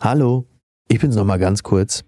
Hallo, ich bin's noch mal ganz kurz.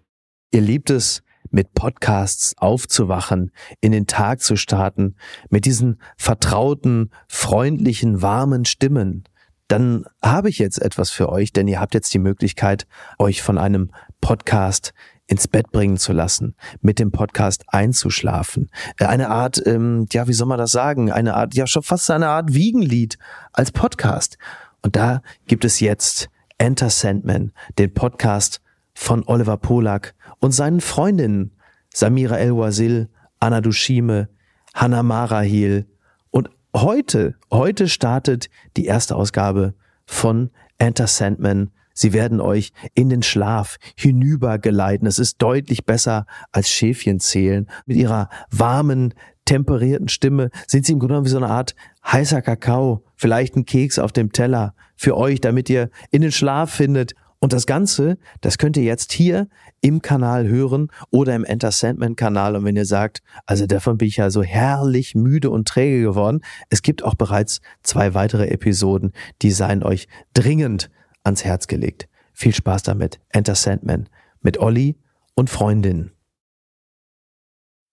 Ihr liebt es, mit Podcasts aufzuwachen, in den Tag zu starten, mit diesen vertrauten, freundlichen, warmen Stimmen. Dann habe ich jetzt etwas für euch, denn ihr habt jetzt die Möglichkeit, euch von einem Podcast ins Bett bringen zu lassen, mit dem Podcast einzuschlafen. Äh, eine Art, ähm, ja, wie soll man das sagen? Eine Art, ja, schon fast eine Art Wiegenlied als Podcast. Und da gibt es jetzt Enter Sandman, den Podcast von Oliver Polak und seinen Freundinnen Samira El-Wazil, Anna Dushime, Hannah Marahil. Und heute, heute startet die erste Ausgabe von Enter Sandman. Sie werden euch in den Schlaf hinübergeleiten. Es ist deutlich besser als Schäfchen zählen. Mit ihrer warmen, temperierten Stimme sind sie im Grunde genommen wie so eine Art heißer Kakao, vielleicht ein Keks auf dem Teller für euch, damit ihr in den Schlaf findet. Und das Ganze, das könnt ihr jetzt hier im Kanal hören oder im Enter Sandman Kanal. Und wenn ihr sagt, also davon bin ich ja so herrlich müde und träge geworden, es gibt auch bereits zwei weitere Episoden, die seien euch dringend ans Herz gelegt. Viel Spaß damit. Enter Sandman mit Olli und Freundin.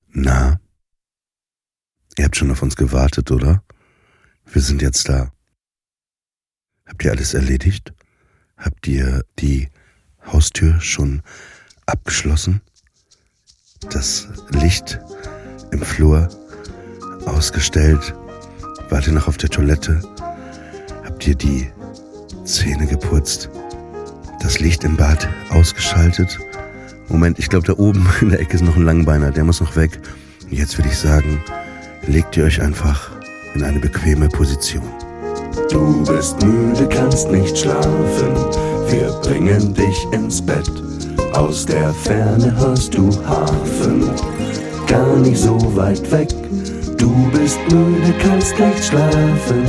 Na, ihr habt schon auf uns gewartet, oder? Wir sind jetzt da. Habt ihr alles erledigt? Habt ihr die Haustür schon abgeschlossen? Das Licht im Flur ausgestellt? Wart ihr noch auf der Toilette? Habt ihr die Zähne geputzt? Das Licht im Bad ausgeschaltet? Moment, ich glaube, da oben in der Ecke ist noch ein Langbeiner, der muss noch weg. Jetzt würde ich sagen, legt ihr euch einfach in eine bequeme Position. Du bist müde, kannst nicht schlafen, wir bringen dich ins Bett. Aus der Ferne hörst du Hafen, gar nicht so weit weg. Du bist müde, kannst nicht schlafen,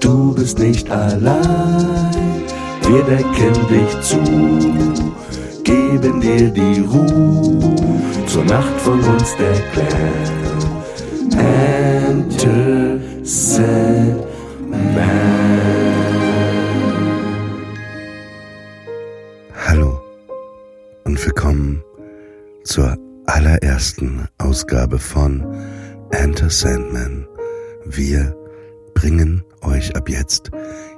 du bist nicht allein. Wir decken dich zu, geben dir die Ruhe, zur Nacht von uns der Clan. Enter Sandman. Hallo und willkommen zur allerersten Ausgabe von Enter Sandman. Wir bringen euch ab jetzt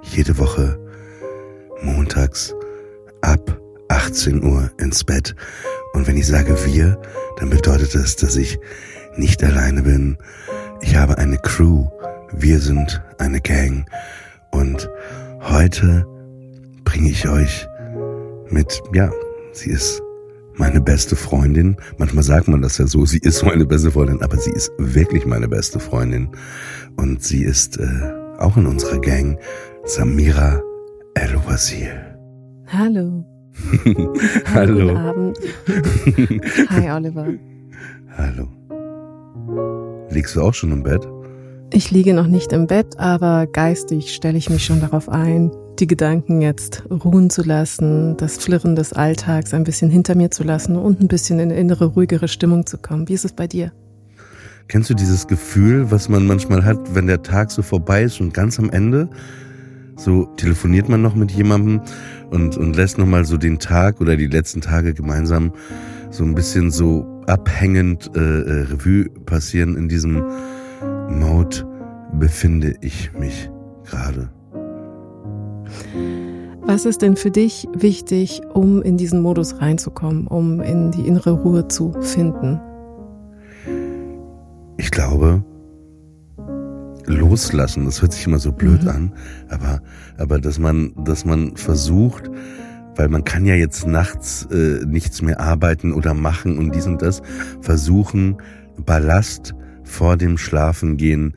jede Woche montags ab 18 Uhr ins Bett. Und wenn ich sage wir, dann bedeutet das, dass ich nicht alleine bin. Ich habe eine Crew. Wir sind eine Gang. Und heute bringe ich euch mit, ja, sie ist meine beste Freundin. Manchmal sagt man das ja so, sie ist meine beste Freundin, aber sie ist wirklich meine beste Freundin. Und sie ist äh, auch in unserer Gang Samira El-Wazir. Hallo. Hallo. Guten Abend. Hi, Oliver. Hallo. Liegst du auch schon im Bett? Ich liege noch nicht im Bett, aber geistig stelle ich mich schon darauf ein, die Gedanken jetzt ruhen zu lassen, das Flirren des Alltags ein bisschen hinter mir zu lassen und ein bisschen in eine innere, ruhigere Stimmung zu kommen. Wie ist es bei dir? Kennst du dieses Gefühl, was man manchmal hat, wenn der Tag so vorbei ist und ganz am Ende, so telefoniert man noch mit jemandem und, und lässt nochmal so den Tag oder die letzten Tage gemeinsam so ein bisschen so abhängend äh, äh, Revue passieren. In diesem Mode befinde ich mich gerade. Was ist denn für dich wichtig, um in diesen Modus reinzukommen, um in die innere Ruhe zu finden? Ich glaube, loslassen, das hört sich immer so blöd Mhm. an, aber, aber dass man, dass man versucht, weil man kann ja jetzt nachts äh, nichts mehr arbeiten oder machen und dies und das, versuchen, Ballast vor dem Schlafengehen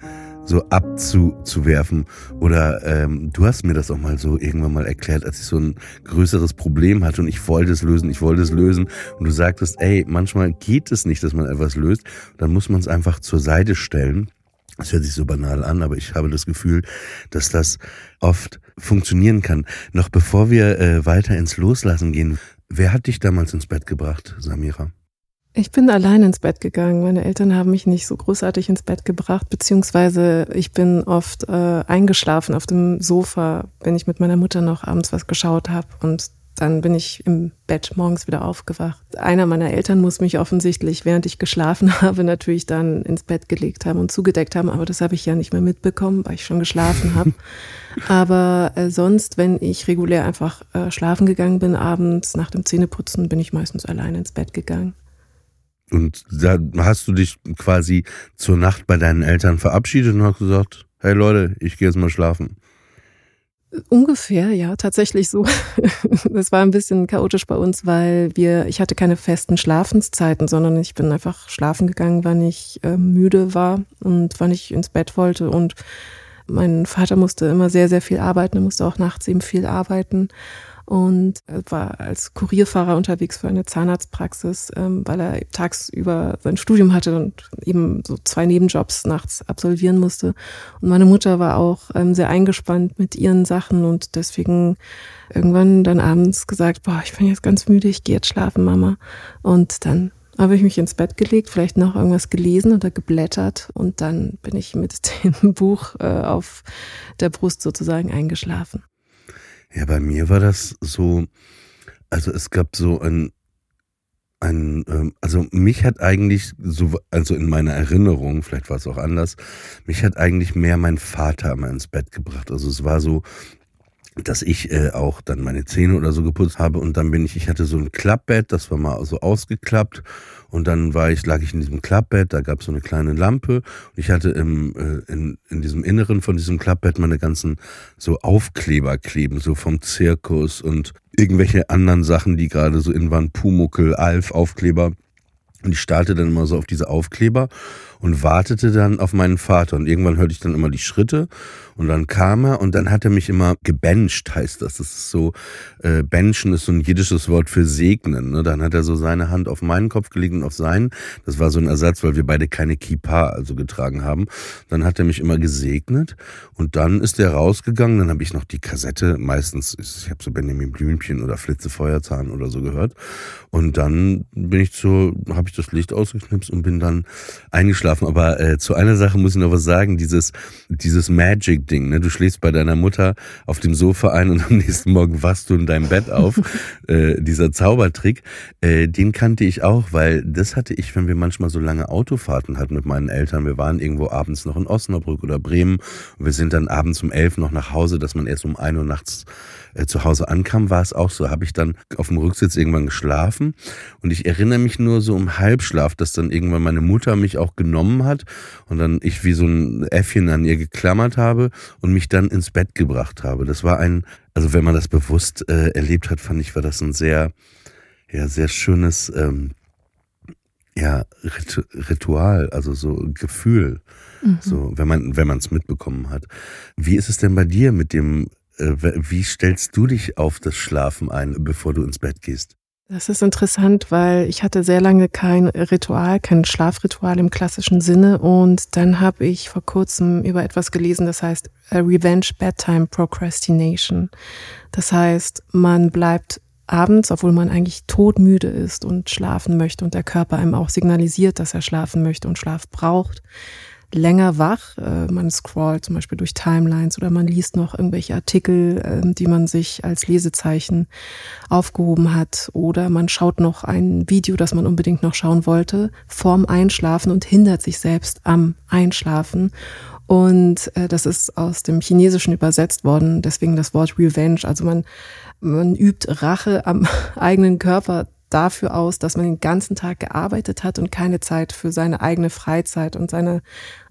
so abzuwerfen. Oder ähm, du hast mir das auch mal so irgendwann mal erklärt, als ich so ein größeres Problem hatte und ich wollte es lösen, ich wollte es lösen. Und du sagtest, ey, manchmal geht es nicht, dass man etwas löst. Dann muss man es einfach zur Seite stellen. Das hört sich so banal an, aber ich habe das Gefühl, dass das oft funktionieren kann. Noch bevor wir äh, weiter ins Loslassen gehen, wer hat dich damals ins Bett gebracht, Samira? Ich bin allein ins Bett gegangen. Meine Eltern haben mich nicht so großartig ins Bett gebracht, beziehungsweise ich bin oft äh, eingeschlafen auf dem Sofa, wenn ich mit meiner Mutter noch abends was geschaut habe. Und dann bin ich im Bett morgens wieder aufgewacht. Einer meiner Eltern muss mich offensichtlich, während ich geschlafen habe, natürlich dann ins Bett gelegt haben und zugedeckt haben, aber das habe ich ja nicht mehr mitbekommen, weil ich schon geschlafen habe. aber äh, sonst, wenn ich regulär einfach äh, schlafen gegangen bin, abends nach dem Zähneputzen, bin ich meistens alleine ins Bett gegangen. Und da hast du dich quasi zur Nacht bei deinen Eltern verabschiedet und hast gesagt, hey Leute, ich gehe jetzt mal schlafen. Ungefähr, ja, tatsächlich so. Das war ein bisschen chaotisch bei uns, weil wir, ich hatte keine festen Schlafenszeiten, sondern ich bin einfach schlafen gegangen, wann ich äh, müde war und wann ich ins Bett wollte. Und mein Vater musste immer sehr, sehr viel arbeiten, er musste auch nachts eben viel arbeiten und war als Kurierfahrer unterwegs für eine Zahnarztpraxis, ähm, weil er tagsüber sein Studium hatte und eben so zwei Nebenjobs nachts absolvieren musste. Und meine Mutter war auch ähm, sehr eingespannt mit ihren Sachen und deswegen irgendwann dann abends gesagt, boah, ich bin jetzt ganz müde, ich gehe jetzt schlafen, Mama. Und dann habe ich mich ins Bett gelegt, vielleicht noch irgendwas gelesen oder geblättert und dann bin ich mit dem Buch äh, auf der Brust sozusagen eingeschlafen. Ja, bei mir war das so, also es gab so ein, ein, ähm, also mich hat eigentlich so, also in meiner Erinnerung, vielleicht war es auch anders, mich hat eigentlich mehr mein Vater immer ins Bett gebracht. Also es war so, dass ich äh, auch dann meine Zähne oder so geputzt habe und dann bin ich, ich hatte so ein Klappbett, das war mal so ausgeklappt und dann war ich, lag ich in diesem Klappbett, da gab es so eine kleine Lampe und ich hatte im, äh, in, in diesem Inneren von diesem Klappbett meine ganzen so Aufkleber kleben, so vom Zirkus und irgendwelche anderen Sachen, die gerade so in waren, Pumuckel, Alf, Aufkleber. Und ich starrte dann immer so auf diese Aufkleber und wartete dann auf meinen Vater. Und irgendwann hörte ich dann immer die Schritte und dann kam er und dann hat er mich immer gebencht, heißt das. Das ist so, äh, benchen ist so ein jiddisches Wort für segnen. Ne? Dann hat er so seine Hand auf meinen Kopf gelegt und auf seinen. Das war so ein Ersatz, weil wir beide keine Kippa also getragen haben. Dann hat er mich immer gesegnet und dann ist er rausgegangen. Dann habe ich noch die Kassette, meistens, ich habe so Benjamin Blümchen oder Flitze Feuerzahn oder so gehört. Und dann bin ich zu, habe ich das Licht ausgeknipst und bin dann eingeschlafen. Aber äh, zu einer Sache muss ich noch was sagen. Dieses, dieses Magic Ding. Ne? Du schläfst bei deiner Mutter auf dem Sofa ein und am nächsten Morgen wachst du in deinem Bett auf. äh, dieser Zaubertrick, äh, den kannte ich auch, weil das hatte ich, wenn wir manchmal so lange Autofahrten hatten mit meinen Eltern. Wir waren irgendwo abends noch in Osnabrück oder Bremen und wir sind dann abends um elf noch nach Hause, dass man erst um ein Uhr nachts äh, zu Hause ankam, war es auch so. Habe ich dann auf dem Rücksitz irgendwann geschlafen und ich erinnere mich nur so im Halbschlaf, dass dann irgendwann meine Mutter mich auch genommen hat und dann ich wie so ein Äffchen an ihr geklammert habe und mich dann ins Bett gebracht habe. Das war ein, also wenn man das bewusst äh, erlebt hat, fand ich, war das ein sehr, ja, sehr schönes, ähm, ja, Ritual, also so Gefühl, mhm. so, wenn man, wenn man es mitbekommen hat. Wie ist es denn bei dir mit dem wie stellst du dich auf das Schlafen ein, bevor du ins Bett gehst? Das ist interessant, weil ich hatte sehr lange kein Ritual, kein Schlafritual im klassischen Sinne und dann habe ich vor kurzem über etwas gelesen, das heißt Revenge Bedtime Procrastination. Das heißt, man bleibt abends, obwohl man eigentlich todmüde ist und schlafen möchte und der Körper einem auch signalisiert, dass er schlafen möchte und Schlaf braucht, länger wach. Äh, man scrollt zum Beispiel durch Timelines oder man liest noch irgendwelche Artikel, äh, die man sich als Lesezeichen aufgehoben hat. Oder man schaut noch ein Video, das man unbedingt noch schauen wollte, vorm Einschlafen und hindert sich selbst am Einschlafen. Und äh, das ist aus dem Chinesischen übersetzt worden, deswegen das Wort Revenge. Also man, man übt Rache am eigenen Körper dafür aus, dass man den ganzen Tag gearbeitet hat und keine Zeit für seine eigene Freizeit und seine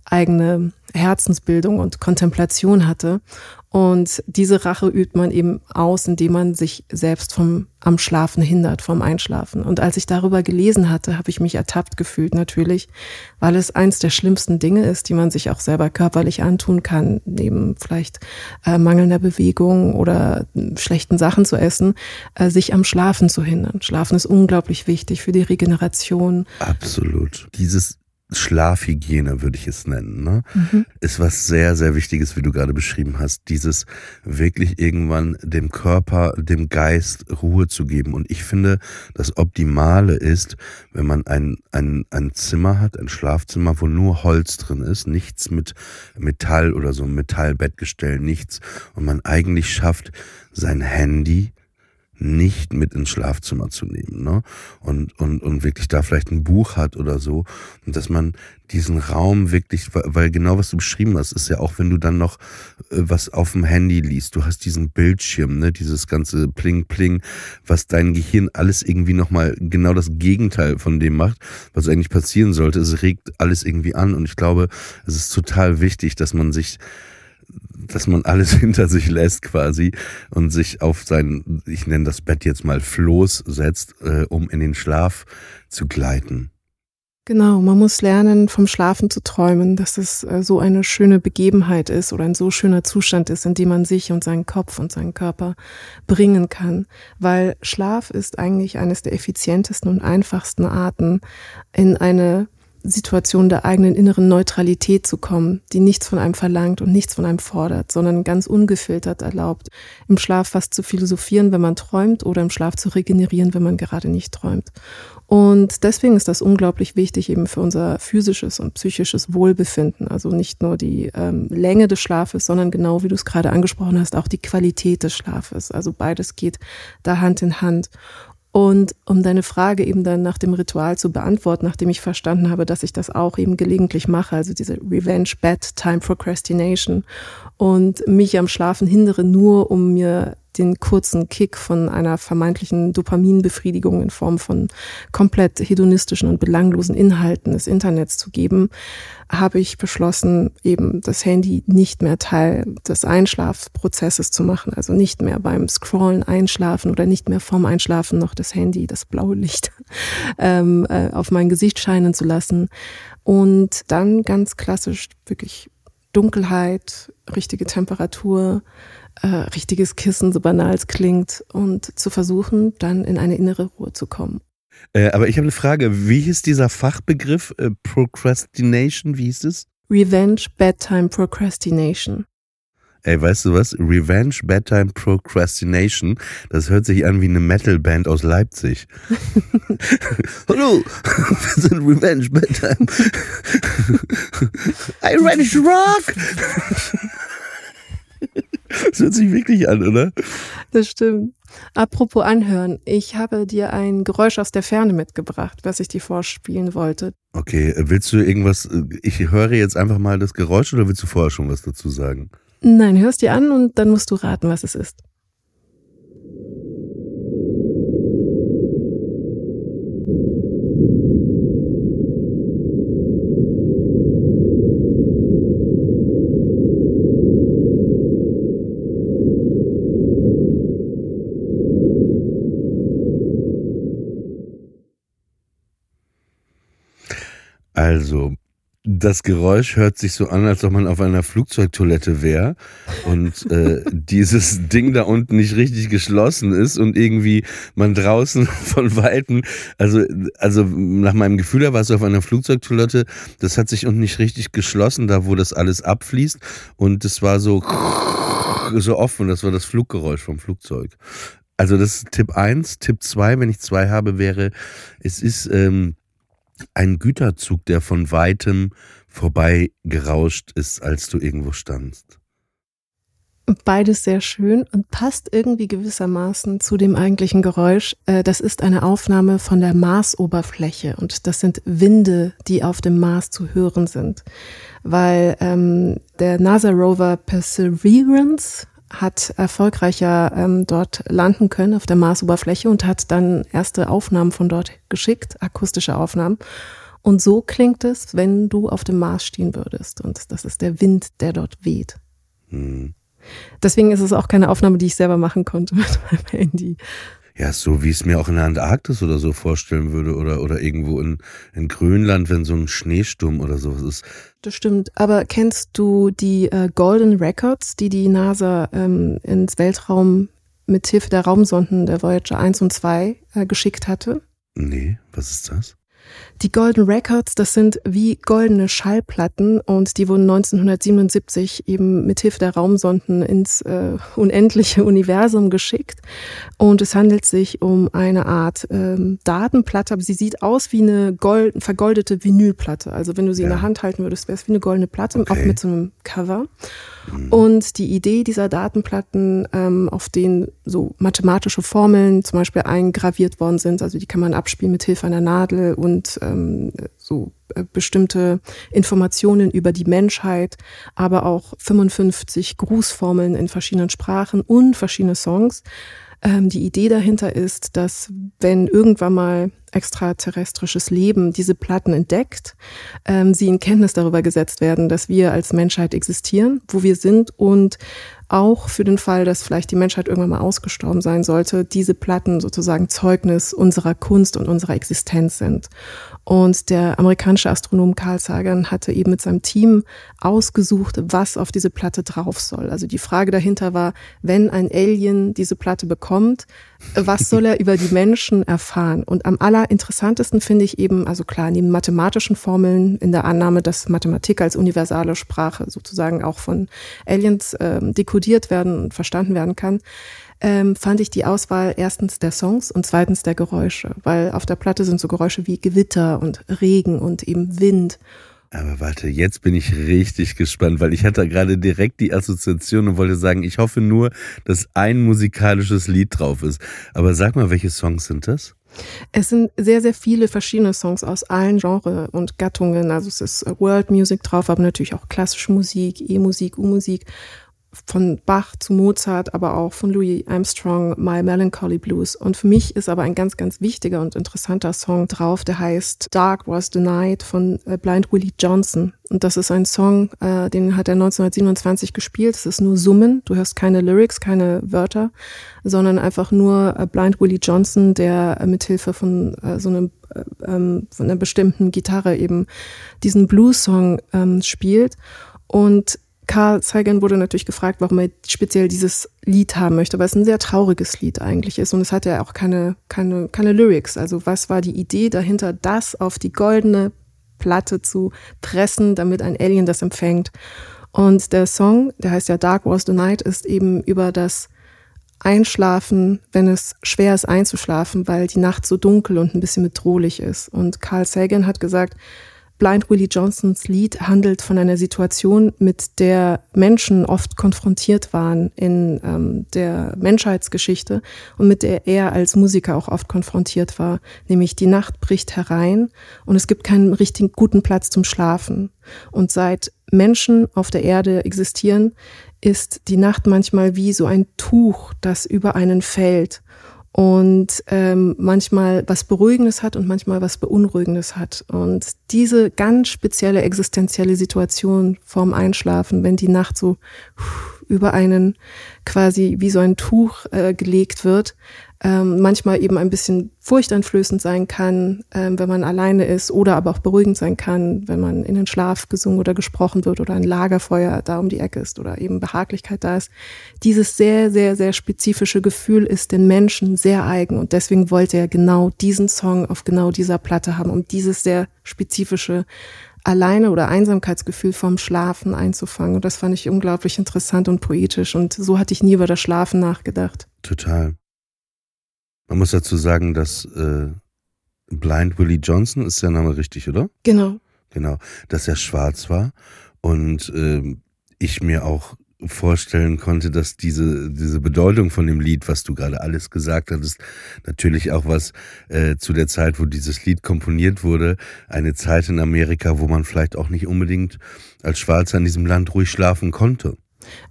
eigene Herzensbildung und Kontemplation hatte. Und diese Rache übt man eben aus, indem man sich selbst vom am Schlafen hindert, vom Einschlafen. Und als ich darüber gelesen hatte, habe ich mich ertappt gefühlt natürlich, weil es eins der schlimmsten Dinge ist, die man sich auch selber körperlich antun kann, neben vielleicht äh, mangelnder Bewegung oder schlechten Sachen zu essen, äh, sich am Schlafen zu hindern. Schlafen ist unglaublich wichtig für die Regeneration. Absolut. Dieses Schlafhygiene, würde ich es nennen, ne? Mhm. ist was sehr, sehr Wichtiges, wie du gerade beschrieben hast. Dieses wirklich irgendwann dem Körper, dem Geist Ruhe zu geben. Und ich finde, das Optimale ist, wenn man ein, ein, ein Zimmer hat, ein Schlafzimmer, wo nur Holz drin ist, nichts mit Metall oder so ein Metallbettgestell, nichts. Und man eigentlich schafft, sein Handy nicht mit ins Schlafzimmer zu nehmen, ne? Und, und, und wirklich da vielleicht ein Buch hat oder so. Und dass man diesen Raum wirklich, weil genau was du beschrieben hast, ist ja auch, wenn du dann noch äh, was auf dem Handy liest, du hast diesen Bildschirm, ne, dieses ganze Pling Pling, was dein Gehirn alles irgendwie nochmal genau das Gegenteil von dem macht, was eigentlich passieren sollte. Es regt alles irgendwie an und ich glaube, es ist total wichtig, dass man sich dass man alles hinter sich lässt quasi und sich auf sein, ich nenne das Bett jetzt mal Floß setzt, äh, um in den Schlaf zu gleiten. Genau, man muss lernen, vom Schlafen zu träumen, dass es äh, so eine schöne Begebenheit ist oder ein so schöner Zustand ist, in dem man sich und seinen Kopf und seinen Körper bringen kann. Weil Schlaf ist eigentlich eines der effizientesten und einfachsten Arten, in eine Situation der eigenen inneren Neutralität zu kommen, die nichts von einem verlangt und nichts von einem fordert, sondern ganz ungefiltert erlaubt, im Schlaf fast zu philosophieren, wenn man träumt, oder im Schlaf zu regenerieren, wenn man gerade nicht träumt. Und deswegen ist das unglaublich wichtig eben für unser physisches und psychisches Wohlbefinden. Also nicht nur die ähm, Länge des Schlafes, sondern genau wie du es gerade angesprochen hast, auch die Qualität des Schlafes. Also beides geht da Hand in Hand. Und um deine Frage eben dann nach dem Ritual zu beantworten, nachdem ich verstanden habe, dass ich das auch eben gelegentlich mache, also diese Revenge Bedtime Procrastination und mich am Schlafen hindere, nur um mir den kurzen Kick von einer vermeintlichen Dopaminbefriedigung in Form von komplett hedonistischen und belanglosen Inhalten des Internets zu geben, habe ich beschlossen, eben das Handy nicht mehr Teil des Einschlafprozesses zu machen. Also nicht mehr beim Scrollen einschlafen oder nicht mehr vorm Einschlafen noch das Handy, das blaue Licht, ähm, äh, auf mein Gesicht scheinen zu lassen. Und dann ganz klassisch wirklich Dunkelheit, richtige Temperatur, äh, richtiges Kissen, so banal es klingt, und zu versuchen, dann in eine innere Ruhe zu kommen. Äh, aber ich habe eine Frage. Wie hieß dieser Fachbegriff äh, Procrastination? Wie hieß es? Revenge Bedtime Procrastination. Ey, weißt du was? Revenge Bedtime Procrastination. Das hört sich an wie eine Metalband aus Leipzig. Hallo, wir sind Revenge Bedtime. I to rock? Das hört sich wirklich an, oder? Das stimmt. Apropos anhören, ich habe dir ein Geräusch aus der Ferne mitgebracht, was ich dir vorspielen wollte. Okay, willst du irgendwas, ich höre jetzt einfach mal das Geräusch oder willst du vorher schon was dazu sagen? Nein, hörst dir an und dann musst du raten, was es ist. Also, das Geräusch hört sich so an, als ob man auf einer Flugzeugtoilette wäre und äh, dieses Ding da unten nicht richtig geschlossen ist und irgendwie man draußen von Weitem, also, also nach meinem Gefühl, da war es auf einer Flugzeugtoilette, das hat sich unten nicht richtig geschlossen, da wo das alles abfließt und es war so, so offen, das war das Fluggeräusch vom Flugzeug. Also das ist Tipp eins Tipp zwei wenn ich zwei habe, wäre, es ist... Ähm, ein Güterzug, der von weitem vorbei gerauscht ist, als du irgendwo standst. Beides sehr schön und passt irgendwie gewissermaßen zu dem eigentlichen Geräusch. Äh, das ist eine Aufnahme von der Marsoberfläche und das sind Winde, die auf dem Mars zu hören sind. Weil ähm, der NASA-Rover Perseverance hat erfolgreicher ähm, dort landen können auf der Marsoberfläche und hat dann erste Aufnahmen von dort geschickt, akustische Aufnahmen. Und so klingt es, wenn du auf dem Mars stehen würdest. Und das ist der Wind, der dort weht. Mhm. Deswegen ist es auch keine Aufnahme, die ich selber machen konnte mit meinem Handy. Ja, so wie es mir auch in der Antarktis oder so vorstellen würde oder, oder irgendwo in, in Grönland, wenn so ein Schneesturm oder sowas ist. Das stimmt. Aber kennst du die äh, Golden Records, die die NASA ähm, ins Weltraum mit Hilfe der Raumsonden der Voyager 1 und 2 äh, geschickt hatte? Nee, was ist das? Die Golden Records, das sind wie goldene Schallplatten und die wurden 1977 eben mithilfe der Raumsonden ins äh, unendliche Universum geschickt. Und es handelt sich um eine Art ähm, Datenplatte, aber sie sieht aus wie eine gold, vergoldete Vinylplatte. Also wenn du sie ja. in der Hand halten würdest, wäre es wie eine goldene Platte, okay. auch mit so einem Cover. Mhm. Und die Idee dieser Datenplatten, ähm, auf denen so mathematische Formeln zum Beispiel eingraviert worden sind, also die kann man abspielen mit Hilfe einer Nadel und ähm, so äh, bestimmte Informationen über die Menschheit, aber auch 55 Grußformeln in verschiedenen Sprachen und verschiedene Songs. Ähm, die Idee dahinter ist, dass wenn irgendwann mal extraterrestrisches Leben diese Platten entdeckt, ähm, sie in Kenntnis darüber gesetzt werden, dass wir als Menschheit existieren, wo wir sind und auch für den Fall, dass vielleicht die Menschheit irgendwann mal ausgestorben sein sollte, diese Platten sozusagen Zeugnis unserer Kunst und unserer Existenz sind. Und der amerikanische Astronom Carl Sagan hatte eben mit seinem Team ausgesucht, was auf diese Platte drauf soll. Also die Frage dahinter war, wenn ein Alien diese Platte bekommt, was soll er über die Menschen erfahren? Und am allerinteressantesten finde ich eben, also klar, neben mathematischen Formeln in der Annahme, dass Mathematik als universale Sprache sozusagen auch von Aliens ähm, dekodiert werden und verstanden werden kann, ähm, fand ich die Auswahl erstens der Songs und zweitens der Geräusche, weil auf der Platte sind so Geräusche wie Gewitter und Regen und eben Wind. Aber warte, jetzt bin ich richtig gespannt, weil ich hatte gerade direkt die Assoziation und wollte sagen, ich hoffe nur, dass ein musikalisches Lied drauf ist. Aber sag mal, welche Songs sind das? Es sind sehr, sehr viele verschiedene Songs aus allen Genres und Gattungen. Also es ist World Music drauf, aber natürlich auch klassische Musik, E-Musik, U-Musik von Bach zu Mozart, aber auch von Louis Armstrong, My Melancholy Blues. Und für mich ist aber ein ganz, ganz wichtiger und interessanter Song drauf, der heißt Dark Was the Night von äh, Blind Willie Johnson. Und das ist ein Song, äh, den hat er 1927 gespielt. Es ist nur Summen. Du hörst keine Lyrics, keine Wörter, sondern einfach nur äh, Blind Willie Johnson, der äh, mithilfe von äh, so einem äh, ähm, von einer bestimmten Gitarre eben diesen Blues-Song ähm, spielt. Und Carl Sagan wurde natürlich gefragt, warum er speziell dieses Lied haben möchte, weil es ein sehr trauriges Lied eigentlich ist und es hat ja auch keine, keine, keine Lyrics. Also was war die Idee dahinter, das auf die goldene Platte zu pressen, damit ein Alien das empfängt? Und der Song, der heißt ja Dark Was the Night, ist eben über das Einschlafen, wenn es schwer ist einzuschlafen, weil die Nacht so dunkel und ein bisschen bedrohlich ist. Und Carl Sagan hat gesagt, Blind Willie Johnsons Lied handelt von einer Situation, mit der Menschen oft konfrontiert waren in ähm, der Menschheitsgeschichte und mit der er als Musiker auch oft konfrontiert war, nämlich die Nacht bricht herein und es gibt keinen richtigen guten Platz zum Schlafen. Und seit Menschen auf der Erde existieren, ist die Nacht manchmal wie so ein Tuch, das über einen fällt und ähm, manchmal was Beruhigendes hat und manchmal was Beunruhigendes hat. Und diese ganz spezielle existenzielle Situation vorm Einschlafen, wenn die Nacht so über einen quasi wie so ein Tuch äh, gelegt wird, ähm, manchmal eben ein bisschen furchteinflößend sein kann, ähm, wenn man alleine ist, oder aber auch beruhigend sein kann, wenn man in den Schlaf gesungen oder gesprochen wird oder ein Lagerfeuer da um die Ecke ist oder eben Behaglichkeit da ist. Dieses sehr, sehr, sehr spezifische Gefühl ist den Menschen sehr eigen und deswegen wollte er genau diesen Song auf genau dieser Platte haben, um dieses sehr spezifische Alleine oder Einsamkeitsgefühl vom Schlafen einzufangen. Und das fand ich unglaublich interessant und poetisch. Und so hatte ich nie über das Schlafen nachgedacht. Total. Man muss dazu sagen, dass äh, Blind Willie Johnson ist der Name richtig, oder? Genau. Genau, dass er schwarz war und äh, ich mir auch vorstellen konnte, dass diese, diese Bedeutung von dem Lied, was du gerade alles gesagt hattest, natürlich auch was äh, zu der Zeit, wo dieses Lied komponiert wurde, eine Zeit in Amerika, wo man vielleicht auch nicht unbedingt als Schwarzer in diesem Land ruhig schlafen konnte.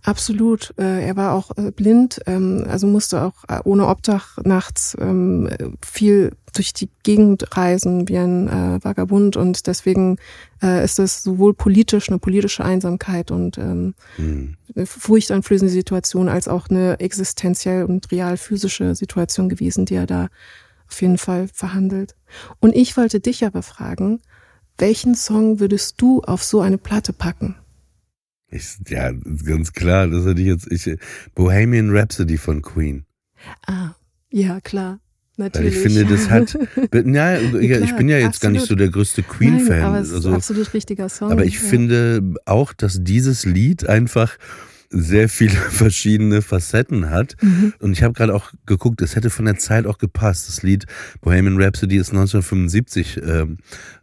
Absolut. Äh, er war auch äh, blind, ähm, also musste auch äh, ohne Obdach nachts ähm, viel durch die Gegend reisen wie ein Vagabund und deswegen ist es sowohl politisch eine politische Einsamkeit und ähm, mhm. eine furchteinflößende Situation als auch eine existenziell und real physische Situation gewesen, die er da auf jeden Fall verhandelt. Und ich wollte dich aber fragen, welchen Song würdest du auf so eine Platte packen? Ich, ja, ganz klar, das hatte ich jetzt. Ich, Bohemian Rhapsody von Queen. Ah, ja, klar. Natürlich. Weil ich finde, das hat. Ja, ich bin ja jetzt absolut. gar nicht so der größte Queen-Fan. Aber es ist also, absolut richtiger Song. Aber ich ja. finde auch, dass dieses Lied einfach sehr viele verschiedene Facetten hat. Mhm. Und ich habe gerade auch geguckt, es hätte von der Zeit auch gepasst. Das Lied Bohemian Rhapsody ist 1975 ähm,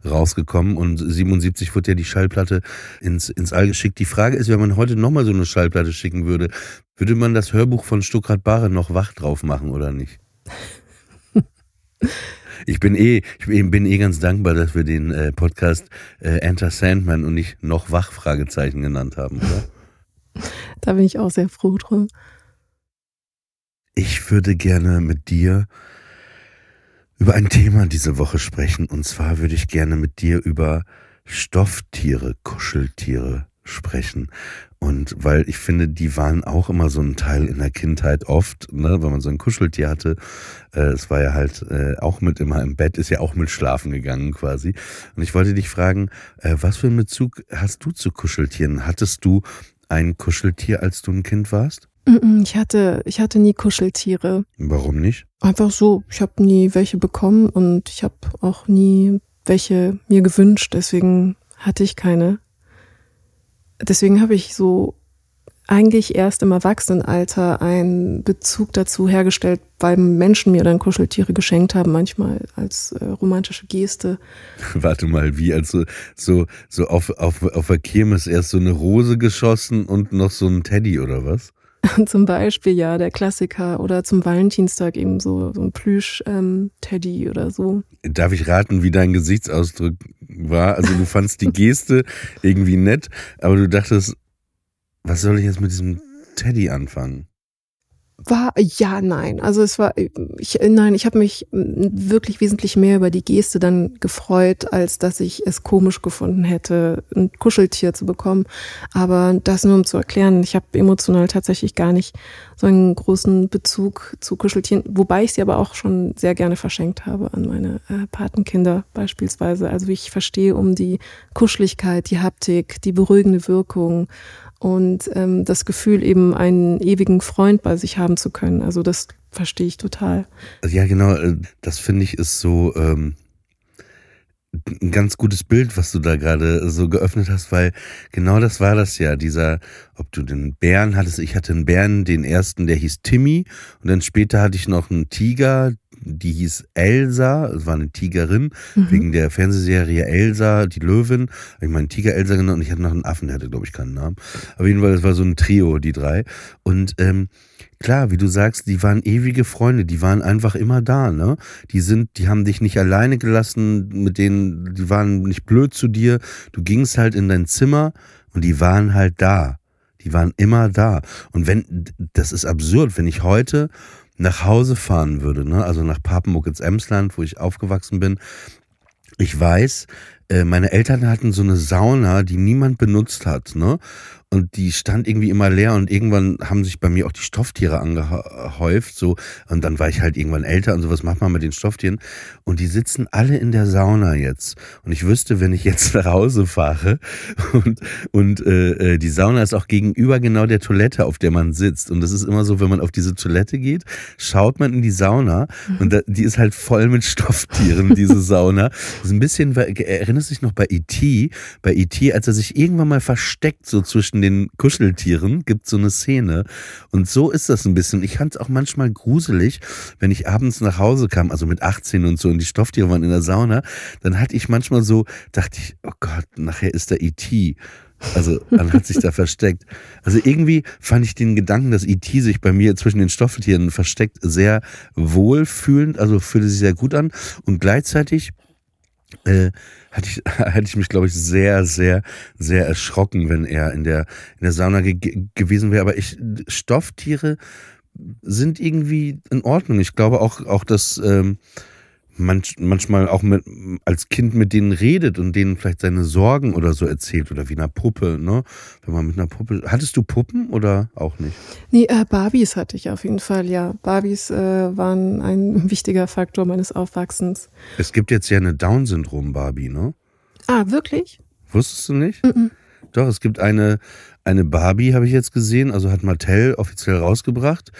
rausgekommen und 77 wurde ja die Schallplatte ins, ins All geschickt. Die Frage ist, wenn man heute nochmal so eine Schallplatte schicken würde, würde man das Hörbuch von Stuckrad Barre noch wach drauf machen oder nicht? Ich bin eh, ich bin eh ganz dankbar, dass wir den äh, Podcast äh, Enter Sandman und nicht noch wach Fragezeichen genannt haben, oder? Da bin ich auch sehr froh drum. Ich würde gerne mit dir über ein Thema diese Woche sprechen. Und zwar würde ich gerne mit dir über Stofftiere, Kuscheltiere sprechen. Und weil ich finde, die waren auch immer so ein Teil in der Kindheit oft, ne, wenn man so ein Kuscheltier hatte. Äh, es war ja halt äh, auch mit immer im Bett, ist ja auch mit schlafen gegangen quasi. Und ich wollte dich fragen, äh, was für einen Bezug hast du zu Kuscheltieren? Hattest du ein Kuscheltier, als du ein Kind warst? Ich hatte, ich hatte nie Kuscheltiere. Warum nicht? Einfach so. Ich habe nie welche bekommen und ich habe auch nie welche mir gewünscht. Deswegen hatte ich keine. Deswegen habe ich so eigentlich erst im Erwachsenenalter einen Bezug dazu hergestellt, weil Menschen mir dann Kuscheltiere geschenkt haben, manchmal als äh, romantische Geste. Warte mal, wie also so so auf auf auf der Kirmes erst so eine Rose geschossen und noch so ein Teddy oder was? zum Beispiel ja der Klassiker oder zum Valentinstag eben so so ein Plüsch-Teddy ähm, oder so. Darf ich raten, wie dein Gesichtsausdruck war? Also du fandst die Geste irgendwie nett, aber du dachtest, was soll ich jetzt mit diesem Teddy anfangen? War ja, nein. Also es war ich nein, ich habe mich wirklich wesentlich mehr über die Geste dann gefreut, als dass ich es komisch gefunden hätte, ein Kuscheltier zu bekommen. Aber das nur um zu erklären, ich habe emotional tatsächlich gar nicht so einen großen Bezug zu Kuscheltieren, wobei ich sie aber auch schon sehr gerne verschenkt habe an meine äh, Patenkinder beispielsweise. Also ich verstehe um die Kuscheligkeit, die Haptik, die beruhigende Wirkung und ähm, das Gefühl, eben einen ewigen Freund bei sich haben zu können. Also das verstehe ich total. Ja, genau, äh, das finde ich ist so ähm, ein ganz gutes Bild, was du da gerade so geöffnet hast, weil genau das war das ja, dieser, ob du den Bären hattest, ich hatte einen Bären, den ersten, der hieß Timmy und dann später hatte ich noch einen Tiger, die hieß Elsa, es war eine Tigerin, mhm. wegen der Fernsehserie Elsa, die Löwin. Ich meine Tiger Elsa genannt und ich hatte noch einen Affen, der hatte, glaube ich, keinen Namen. Auf jeden Fall, das war so ein Trio, die drei. Und ähm, klar, wie du sagst, die waren ewige Freunde, die waren einfach immer da, ne? Die sind, die haben dich nicht alleine gelassen, mit denen, die waren nicht blöd zu dir. Du gingst halt in dein Zimmer und die waren halt da. Die waren immer da. Und wenn, das ist absurd, wenn ich heute nach Hause fahren würde, ne? also nach Papenburg ins Emsland, wo ich aufgewachsen bin, ich weiß, äh, meine Eltern hatten so eine Sauna, die niemand benutzt hat, ne? Und die stand irgendwie immer leer und irgendwann haben sich bei mir auch die Stofftiere angehäuft, so. Und dann war ich halt irgendwann älter und so, was macht man mit den Stofftieren? Und die sitzen alle in der Sauna jetzt. Und ich wüsste, wenn ich jetzt nach Hause fahre und, und äh, äh, die Sauna ist auch gegenüber genau der Toilette, auf der man sitzt. Und das ist immer so, wenn man auf diese Toilette geht, schaut man in die Sauna mhm. und da, die ist halt voll mit Stofftieren, diese Sauna. Das ist ein bisschen, erinnerst du dich noch bei E.T., bei E.T., als er sich irgendwann mal versteckt, so zwischen den Kuscheltieren gibt so eine Szene. Und so ist das ein bisschen. Ich fand es auch manchmal gruselig, wenn ich abends nach Hause kam, also mit 18 und so, und die Stofftiere waren in der Sauna, dann hatte ich manchmal so, dachte ich, oh Gott, nachher ist der E.T., also dann hat sich da versteckt. Also irgendwie fand ich den Gedanken, dass E.T. sich bei mir zwischen den Stofftieren versteckt, sehr wohlfühlend, also fühlte sich sehr gut an. Und gleichzeitig äh, hatte ich, hatte ich mich, glaube ich, sehr, sehr, sehr erschrocken, wenn er in der, in der Sauna ge gewesen wäre. Aber ich, Stofftiere sind irgendwie in Ordnung. Ich glaube auch, auch dass ähm, manch, manchmal auch mit, als Kind mit denen redet und denen vielleicht seine Sorgen oder so erzählt oder wie einer Puppe, ne? Wenn man mit einer Puppe. Hattest du Puppen oder auch nicht? Nee, äh, Barbies hatte ich auf jeden Fall, ja. Barbies äh, waren ein wichtiger Faktor meines Aufwachsens. Es gibt jetzt ja eine Down-Syndrom-Barbie, ne? Ah, wirklich? Wusstest du nicht? Mm -mm. Doch, es gibt eine, eine Barbie, habe ich jetzt gesehen, also hat Mattel offiziell rausgebracht.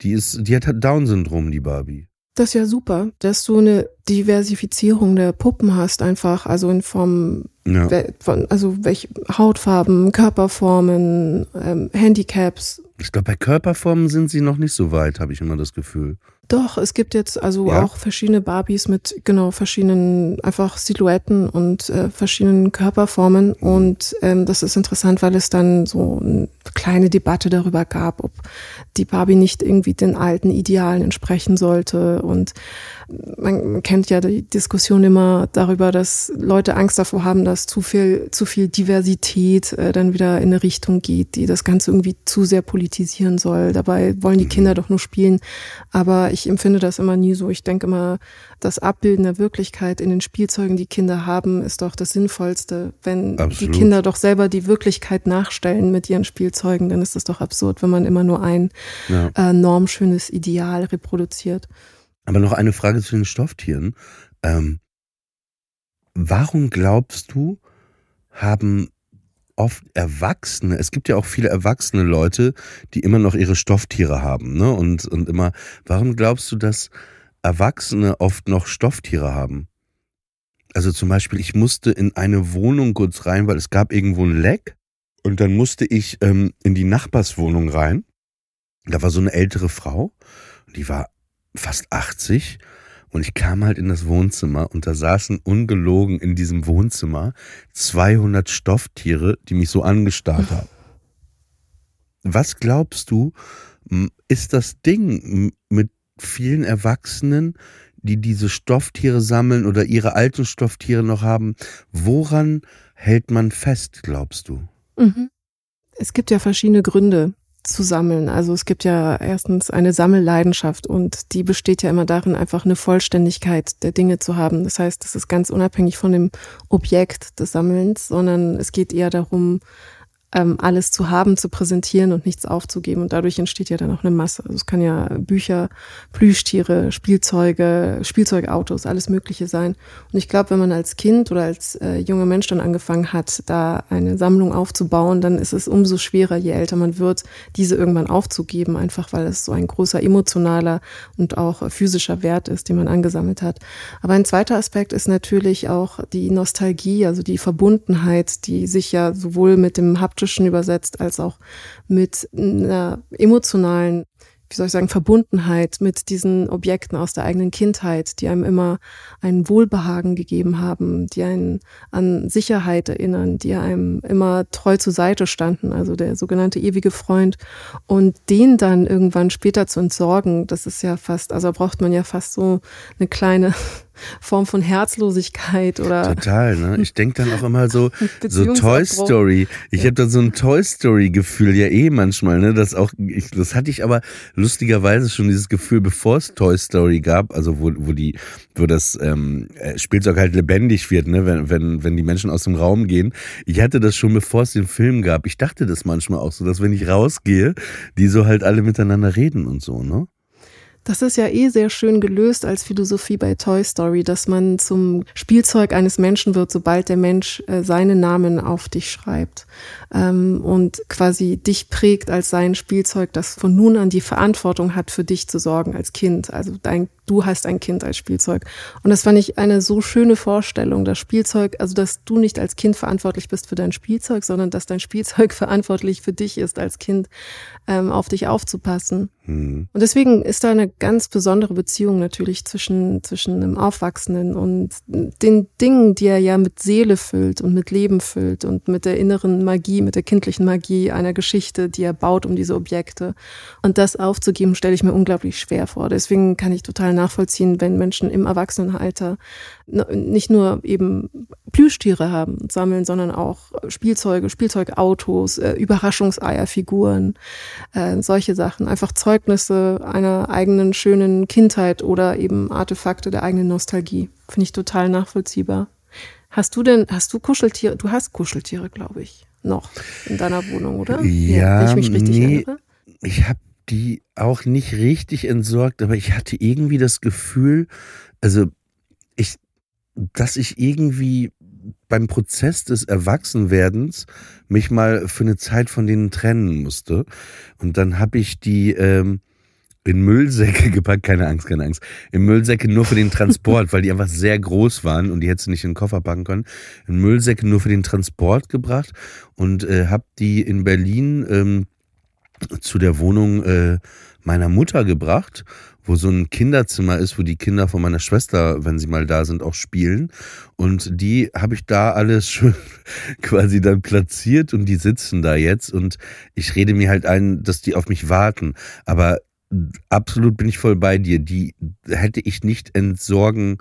Die ist, die hat Down-Syndrom, die Barbie. Das ist ja super, dass du eine Diversifizierung der Puppen hast, einfach, also in Form Ja. von, also welche Hautfarben, Körperformen, ähm, Handicaps. Ich glaube, bei Körperformen sind sie noch nicht so weit, habe ich immer das Gefühl. Doch, es gibt jetzt also Ja? auch verschiedene Barbies mit genau verschiedenen einfach Silhouetten und äh, verschiedenen Körperformen und ähm, das ist interessant, weil es dann so eine kleine Debatte darüber gab, ob die Barbie nicht irgendwie den alten Idealen entsprechen sollte und man kennt ja die Diskussion immer darüber, dass Leute Angst davor haben, dass zu viel zu viel Diversität äh, dann wieder in eine Richtung geht, die das Ganze irgendwie zu sehr politisieren soll. Dabei wollen die Kinder doch nur spielen, aber ich empfinde das immer nie so. Ich denke immer, das Abbilden der Wirklichkeit in den Spielzeugen, die Kinder haben, ist doch das Sinnvollste. Wenn Absolut. die Kinder doch selber die Wirklichkeit nachstellen mit ihren Spielzeugen, dann ist das doch absurd, wenn man immer nur ein Ja. äh, normschönes Ideal reproduziert. Aber noch eine Frage zu den Stofftieren. Ähm, warum glaubst du, haben oft Erwachsene, es gibt ja auch viele erwachsene Leute, die immer noch ihre Stofftiere haben, ne? Und, und immer, warum glaubst du, dass Erwachsene oft noch Stofftiere haben? Also zum Beispiel, ich musste in eine Wohnung kurz rein, weil es gab irgendwo ein Leck. Und dann musste ich ähm, in die Nachbarswohnung rein. Da war so eine ältere Frau. Die war fast 80 und ich kam halt in das Wohnzimmer und da saßen ungelogen in diesem Wohnzimmer 200 Stofftiere, die mich so angestarrt haben. Was glaubst du, ist das Ding mit vielen Erwachsenen, die diese Stofftiere sammeln oder ihre alten Stofftiere noch haben? Woran hält man fest, glaubst du? Mhm. Es gibt ja verschiedene Gründe zu sammeln. Also es gibt ja erstens eine Sammelleidenschaft und die besteht ja immer darin, einfach eine Vollständigkeit der Dinge zu haben. Das heißt, das ist ganz unabhängig von dem Objekt des Sammelns, sondern es geht eher darum, ähm, alles zu haben, zu präsentieren und nichts aufzugeben. Und dadurch entsteht ja dann auch eine Masse. Also es kann ja Bücher, Plüschtiere, Spielzeuge, Spielzeugautos, alles Mögliche sein. Und ich glaube, wenn man als Kind oder als äh, junger Mensch dann angefangen hat, da eine Sammlung aufzubauen, dann ist es umso schwerer, je älter man wird, diese irgendwann aufzugeben, einfach weil es so ein großer emotionaler und auch physischer Wert ist, den man angesammelt hat. Aber ein zweiter Aspekt ist natürlich auch die Nostalgie, also die Verbundenheit, die sich ja sowohl mit dem haptischen übersetzt als auch mit einer emotionalen wie soll ich sagen, Verbundenheit mit diesen Objekten aus der eigenen Kindheit, die einem immer ein Wohlbehagen gegeben haben, die einen an Sicherheit erinnern, die einem immer treu zur Seite standen, also der sogenannte ewige Freund. Und den dann irgendwann später zu entsorgen, das ist ja fast, also braucht man ja fast so eine kleine Form von Herzlosigkeit oder Total, ne? Ich denke dann auch immer so, so. Toy Story. Ich Ja. habe da so ein Toy Story Gefühl ja eh manchmal, ne? Das auch, ich, das hatte ich aber lustigerweise schon dieses Gefühl, bevor es Toy Story gab, also wo, wo die, wo das ähm, äh, Spielzeug halt lebendig wird, ne? Wenn, wenn, wenn die Menschen aus dem Raum gehen. Ich hatte das schon, bevor es den Film gab. Ich dachte das manchmal auch so, dass wenn ich rausgehe, die so halt alle miteinander reden und so, ne? Das ist ja eh sehr schön gelöst als Philosophie bei Toy Story, dass man zum Spielzeug eines Menschen wird, sobald der Mensch äh, seinen Namen auf dich schreibt ähm, und quasi dich prägt als sein Spielzeug, das von nun an die Verantwortung hat, für dich zu sorgen als Kind. Also dein, du hast ein Kind als Spielzeug. Und das fand ich eine so schöne Vorstellung, das Spielzeug, also dass du nicht als Kind verantwortlich bist für dein Spielzeug, sondern dass dein Spielzeug verantwortlich für dich ist, als Kind ähm, auf dich aufzupassen. Hm. Und deswegen ist da eine ganz besondere Beziehung natürlich zwischen, zwischen einem Aufwachsenden und den Dingen, die er ja mit Seele füllt und mit Leben füllt und mit der inneren Magie, mit der kindlichen Magie einer Geschichte, die er baut um diese Objekte. Und das aufzugeben, stelle ich mir unglaublich schwer vor. Deswegen kann ich total nachvollziehen, wenn Menschen im Erwachsenenalter nicht nur eben Plüschtiere haben und sammeln, sondern auch Spielzeuge, Spielzeugautos, äh, Überraschungseierfiguren, äh, solche Sachen. Einfach Zeugnisse einer eigenen schönen Kindheit oder eben Artefakte der eigenen Nostalgie. Finde ich total nachvollziehbar. Hast du denn, hast du Kuscheltiere? Du hast Kuscheltiere, glaube ich, noch in deiner Wohnung, oder? Ja, wenn ich mich richtig nee. erinnere. ich habe die auch nicht richtig entsorgt, aber ich hatte irgendwie das Gefühl, also ich, dass ich irgendwie beim Prozess des Erwachsenwerdens mich mal für eine Zeit von denen trennen musste. Und dann habe ich die ähm, in Müllsäcke gepackt, keine Angst, keine Angst. In Müllsäcke nur für den Transport, weil die einfach sehr groß waren und die hättest du nicht in den Koffer packen können. In Müllsäcke nur für den Transport gebracht und äh, hab die in Berlin ähm, zu der Wohnung äh, meiner Mutter gebracht, wo so ein Kinderzimmer ist, wo die Kinder von meiner Schwester, wenn sie mal da sind, auch spielen. Und die habe ich da alles schon quasi dann platziert und die sitzen da jetzt und ich rede mir halt ein, dass die auf mich warten. Aber absolut bin ich voll bei dir. Die hätte ich nicht entsorgen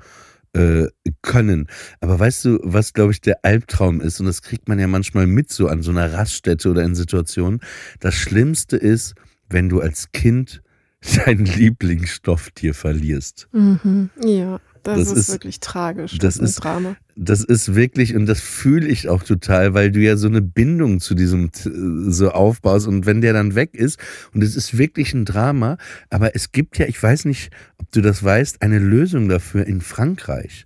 äh, können. Aber weißt du, was glaube ich der Albtraum ist? Und das kriegt man ja manchmal mit so an so einer Raststätte oder in Situationen. Das Schlimmste ist, wenn du als Kind dein Lieblingsstofftier verlierst. Mhm. Ja. Das, das ist, ist, wirklich tragisch. Das, das ist ein Drama. Das ist wirklich, und das fühle ich auch total, weil du ja so eine Bindung zu diesem so aufbaust. Und wenn der dann weg ist, und es ist wirklich ein Drama, aber es gibt ja, ich weiß nicht, ob du das weißt, eine Lösung dafür in Frankreich.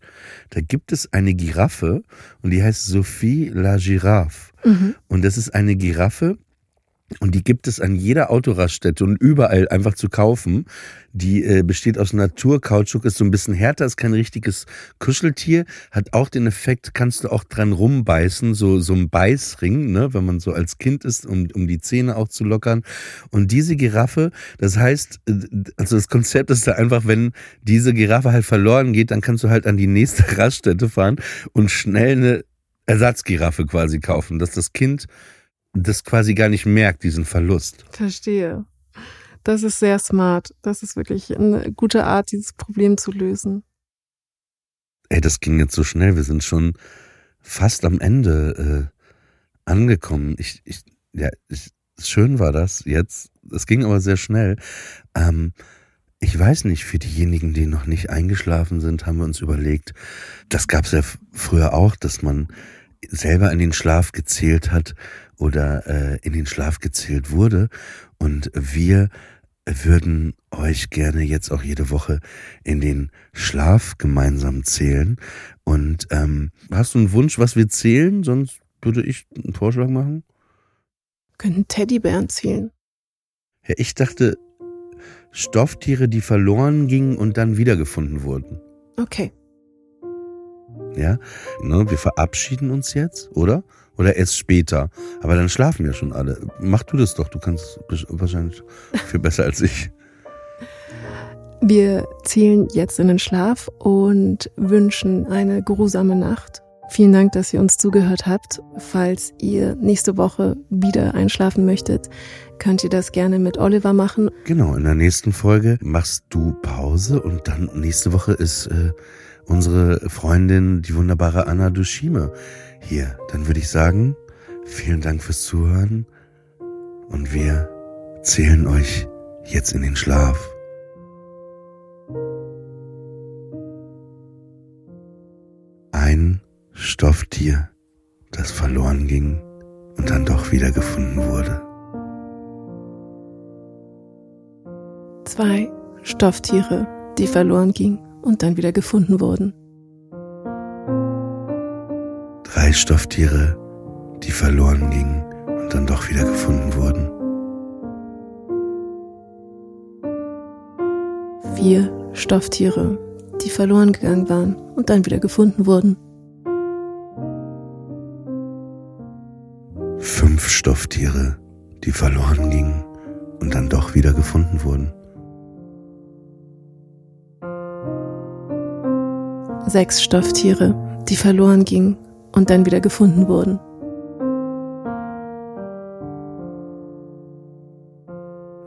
Da gibt es eine Giraffe und die heißt Sophie la Giraffe. Mhm. Und das ist eine Giraffe, und die gibt es an jeder Autoraststätte und überall einfach zu kaufen. Die äh, besteht aus Naturkautschuk, ist so ein bisschen härter, ist kein richtiges Kuscheltier, hat auch den Effekt, kannst du auch dran rumbeißen, so, so ein Beißring, ne, wenn man so als Kind ist, um, um die Zähne auch zu lockern. Und diese Giraffe, das heißt, äh, also das Konzept ist da einfach, wenn diese Giraffe halt verloren geht, dann kannst du halt an die nächste Raststätte fahren und schnell eine Ersatzgiraffe quasi kaufen, dass das Kind das quasi gar nicht merkt, diesen Verlust. Verstehe. Das ist sehr smart. Das ist wirklich eine gute Art, dieses Problem zu lösen. Ey, das ging jetzt so schnell. Wir sind schon fast am Ende äh, angekommen. Ich, ich, ja, ich, schön war das jetzt. Es ging aber sehr schnell. Ähm, ich weiß nicht, für diejenigen, die noch nicht eingeschlafen sind, haben wir uns überlegt, das gab es ja früher auch, dass man selber in den Schlaf gezählt hat oder äh, in den Schlaf gezählt wurde. Und wir würden euch gerne jetzt auch jede Woche in den Schlaf gemeinsam zählen. Und ähm, hast du einen Wunsch, was wir zählen? Sonst würde ich einen Vorschlag machen. Wir könnten Teddybären zählen. Ja, ich dachte Stofftiere, die verloren gingen und dann wiedergefunden wurden. Okay. Ja, ne, wir verabschieden uns jetzt, oder? Oder erst später. Aber dann schlafen ja schon alle. Mach du das doch, du kannst wahrscheinlich viel besser als ich. Wir zählen jetzt in den Schlaf und wünschen eine geruhsame Nacht. Vielen Dank, dass ihr uns zugehört habt. Falls ihr nächste Woche wieder einschlafen möchtet, könnt ihr das gerne mit Oliver machen. Genau, in der nächsten Folge machst du Pause und dann nächste Woche ist äh, unsere Freundin, die wunderbare Anna Dushime hier. Dann würde ich sagen, vielen Dank fürs Zuhören und wir zählen euch jetzt in den Schlaf. Ein Stofftier, das verloren ging und dann doch wiedergefunden wurde. Zwei Stofftiere, die verloren gingen und dann wieder gefunden wurden. Drei Stofftiere, die verloren gingen und dann doch wieder gefunden wurden. Vier Stofftiere, die verloren gegangen waren und dann wieder gefunden wurden. Fünf Stofftiere, die verloren gingen und dann doch wieder gefunden wurden. Sechs Stofftiere, die verloren gingen und dann wieder gefunden wurden.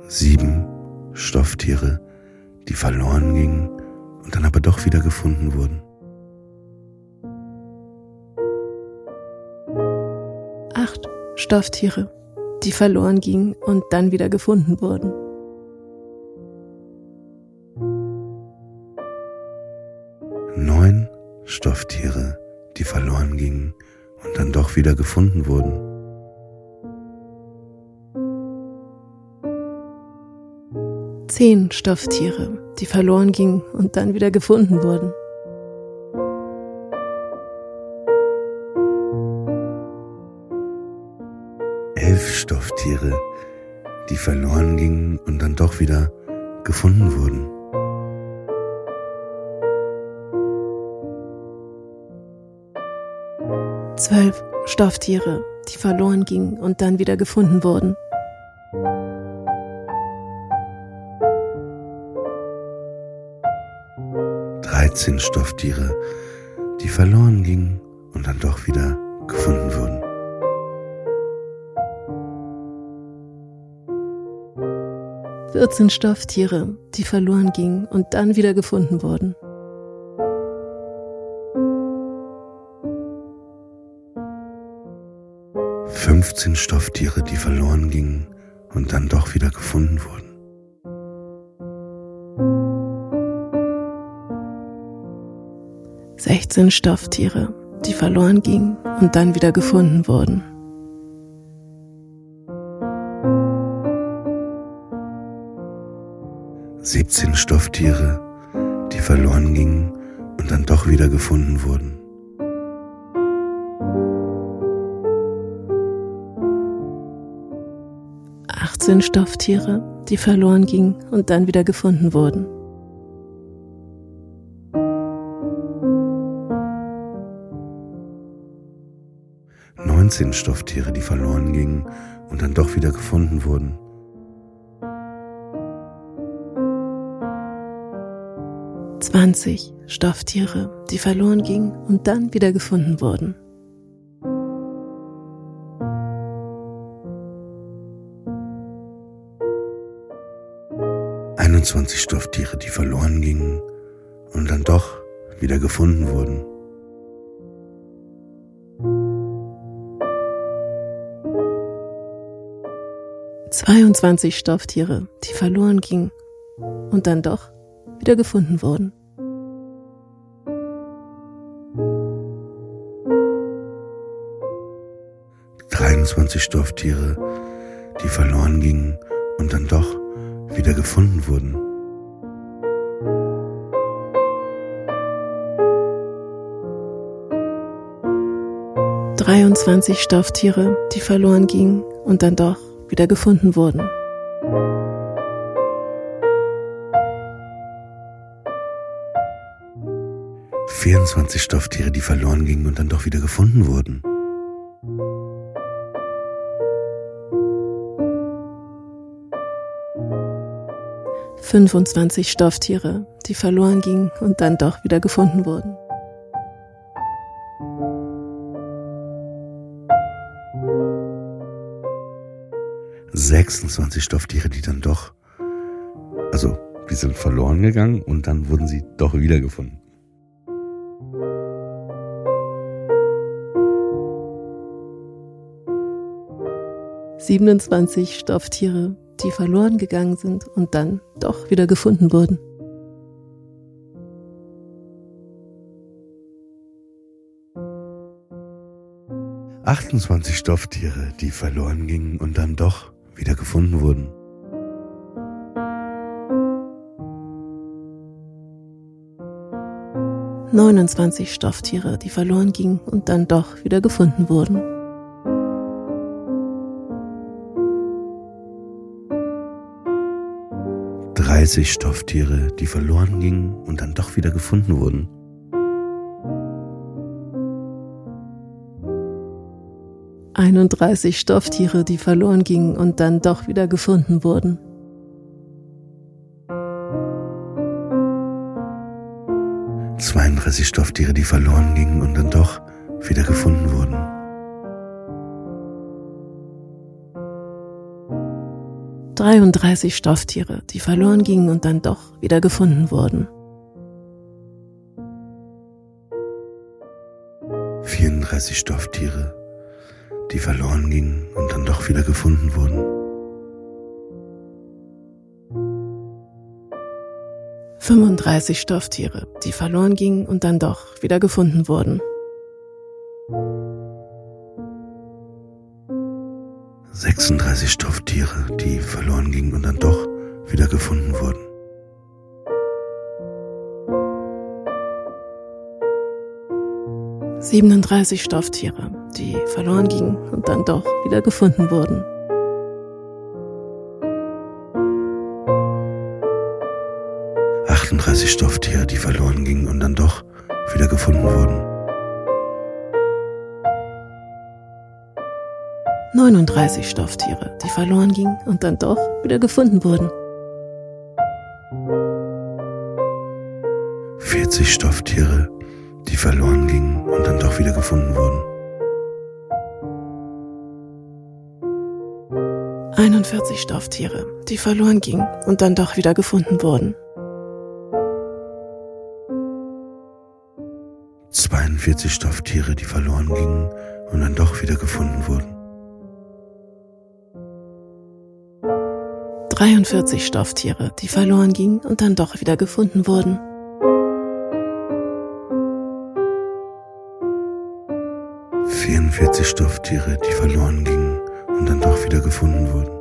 Sieben Stofftiere, die verloren gingen und dann aber doch wieder gefunden wurden. Acht Stofftiere, die verloren gingen und dann wieder gefunden wurden. Stofftiere, die verloren gingen und dann doch wieder gefunden wurden. Zehn Stofftiere, die verloren gingen und dann wieder gefunden wurden. Elf Stofftiere, die verloren gingen und dann doch wieder gefunden wurden. Zwölf Stofftiere, die verloren gingen und dann wieder gefunden wurden. Dreizehn Stofftiere, die verloren gingen und dann doch wieder gefunden wurden. 14 Stofftiere, die verloren gingen und dann wieder gefunden wurden. Fünfzehn Stofftiere, die verloren gingen und dann doch wieder gefunden wurden. Sechzehn Stofftiere, die verloren gingen und dann wieder gefunden wurden. 17 Stofftiere, die verloren gingen und dann doch wieder gefunden wurden. Achtzehn Stofftiere, die verloren gingen und dann wieder gefunden wurden. Neunzehn Stofftiere, die verloren gingen und dann doch wieder gefunden wurden. 20 Stofftiere, die verloren gingen und dann wieder gefunden wurden. Einundzwanzig Stofftiere, die verloren gingen und dann doch wieder gefunden wurden. Zweiundzwanzig Stofftiere, die verloren gingen und dann doch wieder gefunden wurden. 23 Stofftiere, die verloren gingen und dann doch wieder gefunden wurden. Dreiundzwanzig Stofftiere, die verloren gingen und dann doch wieder gefunden wurden. Vierundzwanzig Stofftiere, die verloren gingen und dann doch wieder gefunden wurden. 25 Stofftiere, die verloren gingen und dann doch wieder gefunden wurden. Sechsundzwanzig Stofftiere, die dann doch, also die sind verloren gegangen und dann wurden sie doch wiedergefunden. Siebenundzwanzig Stofftiere, die verloren gegangen sind und dann doch wieder gefunden wurden. Achtundzwanzig Stofftiere, die verloren gingen und dann doch wieder gefunden wurden. Neunundzwanzig Stofftiere, die verloren gingen und dann doch wieder gefunden wurden. 30 Stofftiere, die verloren gingen und dann doch wieder gefunden wurden. Einunddreißig Stofftiere, die verloren gingen und dann doch wieder gefunden wurden. Zweiunddreißig Stofftiere, die verloren gingen und dann doch wieder gefunden wurden. 33 Stofftiere, die verloren gingen und dann doch wieder gefunden wurden. 34 Stofftiere, die verloren gingen und dann doch wieder gefunden wurden. 35 Stofftiere, die verloren gingen und dann doch wieder gefunden wurden. 36 Stofftiere, die verloren gingen und dann doch wieder gefunden wurden. Siebenunddreißig Stofftiere, die verloren gingen und dann doch wieder gefunden wurden. 39 Stofftiere, die verloren gingen und 39 Stofftiere, die verloren gingen und dann doch wieder gefunden wurden. 40 Stofftiere, die verloren gingen und dann doch wieder gefunden wurden. 41 Stofftiere, die verloren gingen und dann doch wieder gefunden wurden. 42 Stofftiere, die verloren gingen und dann doch wieder gefunden wurden. 43 Stofftiere, die verloren gingen und dann doch wieder gefunden wurden. 44 Stofftiere, die verloren gingen und dann doch wieder gefunden wurden.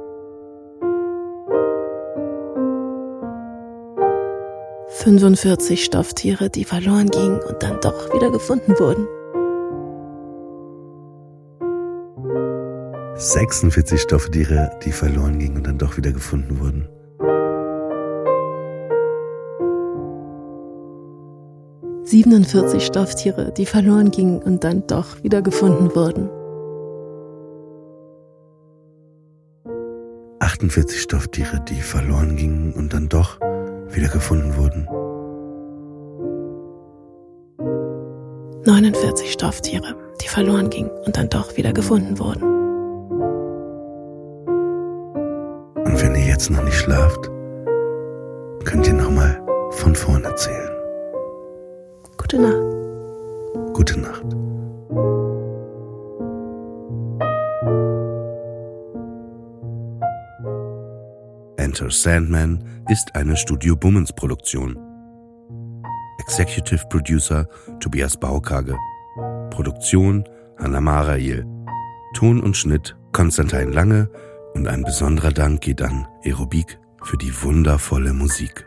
45 Stofftiere, die verloren gingen und dann doch wieder gefunden wurden. 46 Stofftiere, die verloren gingen und dann doch wieder gefunden wurden. 47 Stofftiere, die verloren gingen und dann doch wieder gefunden wurden. 48 Stofftiere, die verloren gingen und dann doch wieder gefunden wurden. 49 Stofftiere, die verloren gingen und dann doch wieder gefunden wurden. Und wenn ihr jetzt noch nicht schlaft, könnt ihr nochmal von vorne zählen. Gute Nacht. Gute Nacht. Enter Sandman ist eine Studio Bummens Produktion. Executive Producer Tobias Baukage. Produktion Hanna Marail. Ton und Schnitt Konstantin Lange und ein besonderer Dank geht an Aerobik für die wundervolle Musik.